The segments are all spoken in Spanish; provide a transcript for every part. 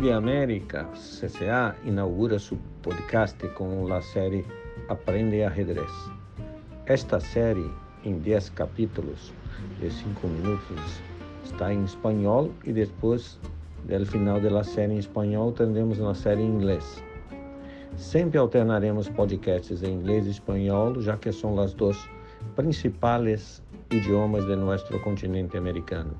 FIDE América CCA inaugura su podcast con la serie Aprende Ajedrez. Esta serie, en 10 capítulos de 5 minutos, está en español y después del final de la serie en español tendremos una serie en inglés. Sempre alternaremos podcasts em inglês e espanhol, já que são as duas principais idiomas de nosso continente americano.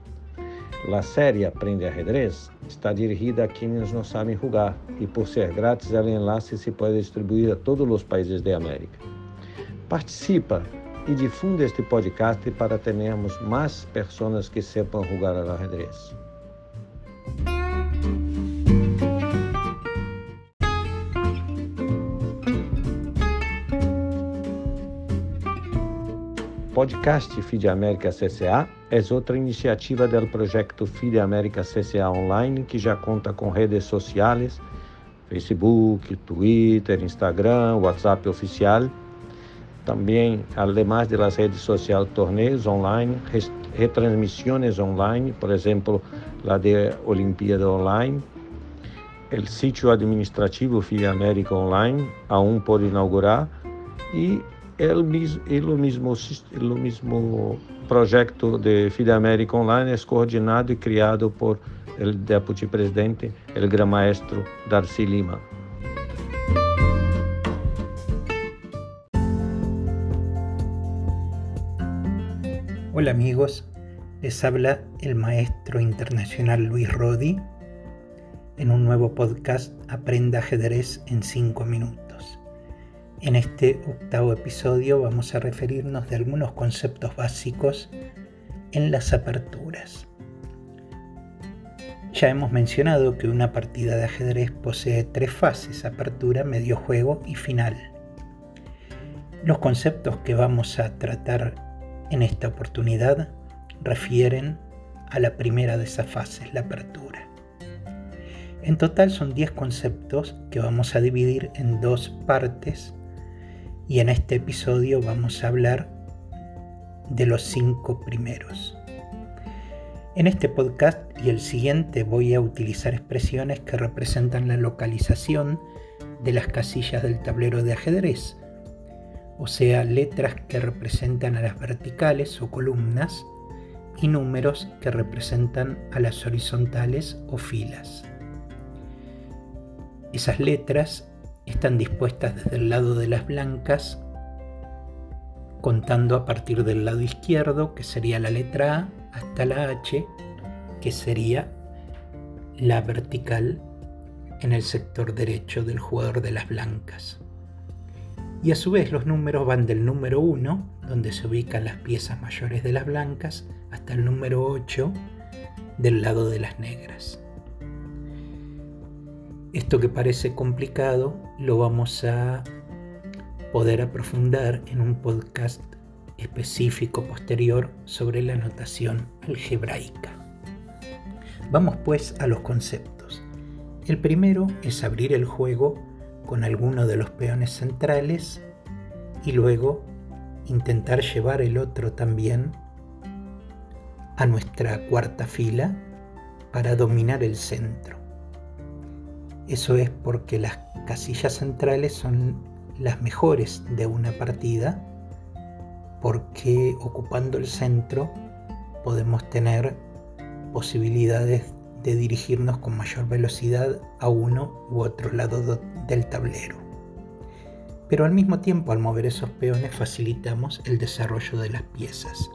A série Aprende Ajedrez está dirigida a quienes não sabem jogar e, por ser grátis, o enlace se pode distribuir a todos os países da América. Participa e difunde este podcast para termos mais pessoas que sepam jogar ao ajedrez. podcast FIDE América CCA é outra iniciativa do projeto FIDE América CCA Online, que já conta com redes sociais, Facebook, Twitter, Instagram, WhatsApp oficial. Também, de las redes sociais, torneios online, retransmissões online, por exemplo, a de Olimpíada Online, o sítio administrativo FIDE América Online, aún por inaugurar, e el, el, mismo, el mismo projeto de FIDE América Online é coordenado e criado por o deputy presidente, o gran maestro Darcy Lima. Hola amigos, les habla el maestro internacional Luis Rodi en un nuevo podcast Aprenda ajedrez en 5 minutos. En este octavo episodio vamos a referirnos de algunos conceptos básicos en las aperturas. Ya hemos mencionado que una partida de ajedrez posee tres fases, apertura, medio juego y final. Los conceptos que vamos a tratar en esta oportunidad refieren a la primera de esas fases, la apertura. En total son 10 conceptos que vamos a dividir en dos partes y en este episodio vamos a hablar de los cinco primeros. En este podcast y el siguiente voy a utilizar expresiones que representan la localización de las casillas del tablero de ajedrez, o sea, letras que representan a las verticales o columnas y números que representan a las horizontales o filas. Esas letras están dispuestas desde el lado de las blancas, contando a partir del lado izquierdo, que sería la letra A, hasta la H, que sería la vertical en el sector derecho del jugador de las blancas. Y a su vez los números van del número 1, donde se ubican las piezas mayores de las blancas, hasta el número 8 del lado de las negras. Esto que parece complicado lo vamos a poder aprofundar en un podcast específico posterior sobre la notación algebraica. Vamos pues a los conceptos. El primero es abrir el juego con alguno de los peones centrales y luego intentar llevar el otro también a nuestra cuarta fila para dominar el centro. Eso es porque las casillas centrales son las mejores de una partida porque ocupando el centro podemos tener posibilidades de dirigirnos con mayor velocidad a uno u otro lado del tablero. Pero al mismo tiempo al mover esos peones facilitamos el desarrollo de las piezas.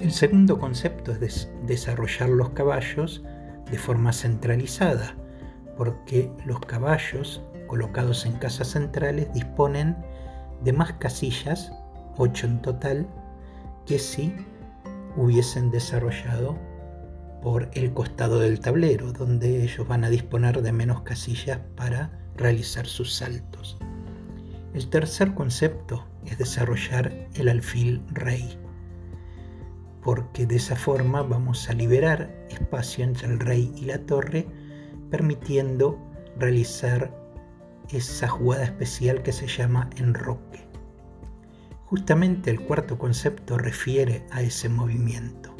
El segundo concepto es desarrollar los caballos de forma centralizada, porque los caballos colocados en casas centrales disponen de más casillas, 8 en total, que si hubiesen desarrollado por el costado del tablero, donde ellos van a disponer de menos casillas para realizar sus saltos. El tercer concepto es desarrollar el alfil rey, porque de esa forma vamos a liberar espacio entre el rey y la torre permitiendo realizar esa jugada especial que se llama enroque. Justamente el cuarto concepto refiere a ese movimiento.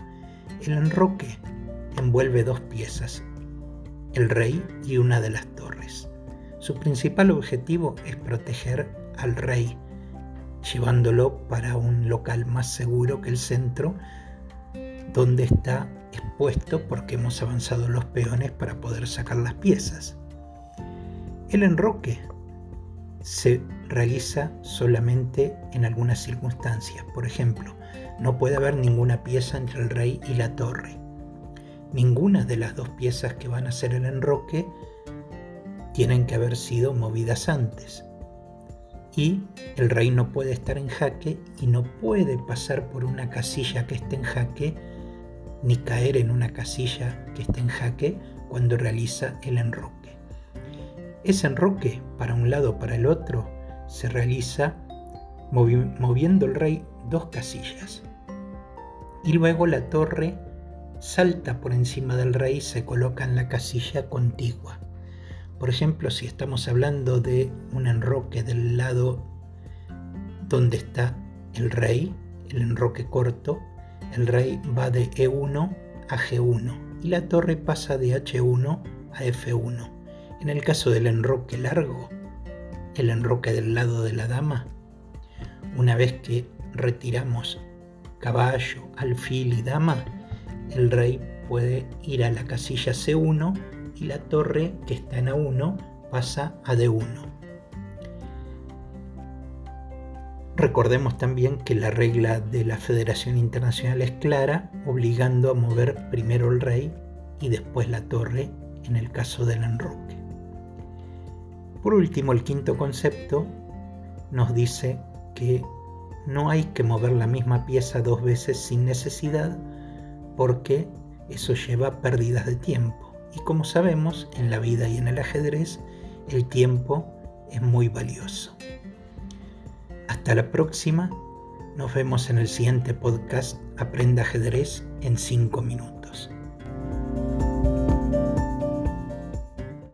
El enroque envuelve dos piezas, el rey y una de las torres. Su principal objetivo es proteger al rey, llevándolo para un local más seguro que el centro, donde está expuesto porque hemos avanzado los peones para poder sacar las piezas. El enroque se realiza solamente en algunas circunstancias. Por ejemplo, no puede haber ninguna pieza entre el rey y la torre. Ninguna de las dos piezas que van a ser el enroque tienen que haber sido movidas antes. Y el rey no puede estar en jaque y no puede pasar por una casilla que esté en jaque ni caer en una casilla que esté en jaque cuando realiza el enroque. Ese enroque para un lado o para el otro se realiza moviendo el rey dos casillas. Y luego la torre salta por encima del rey y se coloca en la casilla contigua. Por ejemplo, si estamos hablando de un enroque del lado donde está el rey, el enroque corto, el rey va de E1 a G1 y la torre pasa de H1 a F1. En el caso del enroque largo, el enroque del lado de la dama, una vez que retiramos caballo, alfil y dama, el rey puede ir a la casilla C1 y la torre que está en A1 pasa a D1. Recordemos también que la regla de la Federación Internacional es clara, obligando a mover primero el rey y después la torre en el caso del enroque. Por último, el quinto concepto nos dice que no hay que mover la misma pieza dos veces sin necesidad porque eso lleva pérdidas de tiempo. Y como sabemos, en la vida y en el ajedrez, el tiempo es muy valioso. Hasta la próxima. Nos vemos en el siguiente podcast Aprenda ajedrez en 5 minutos.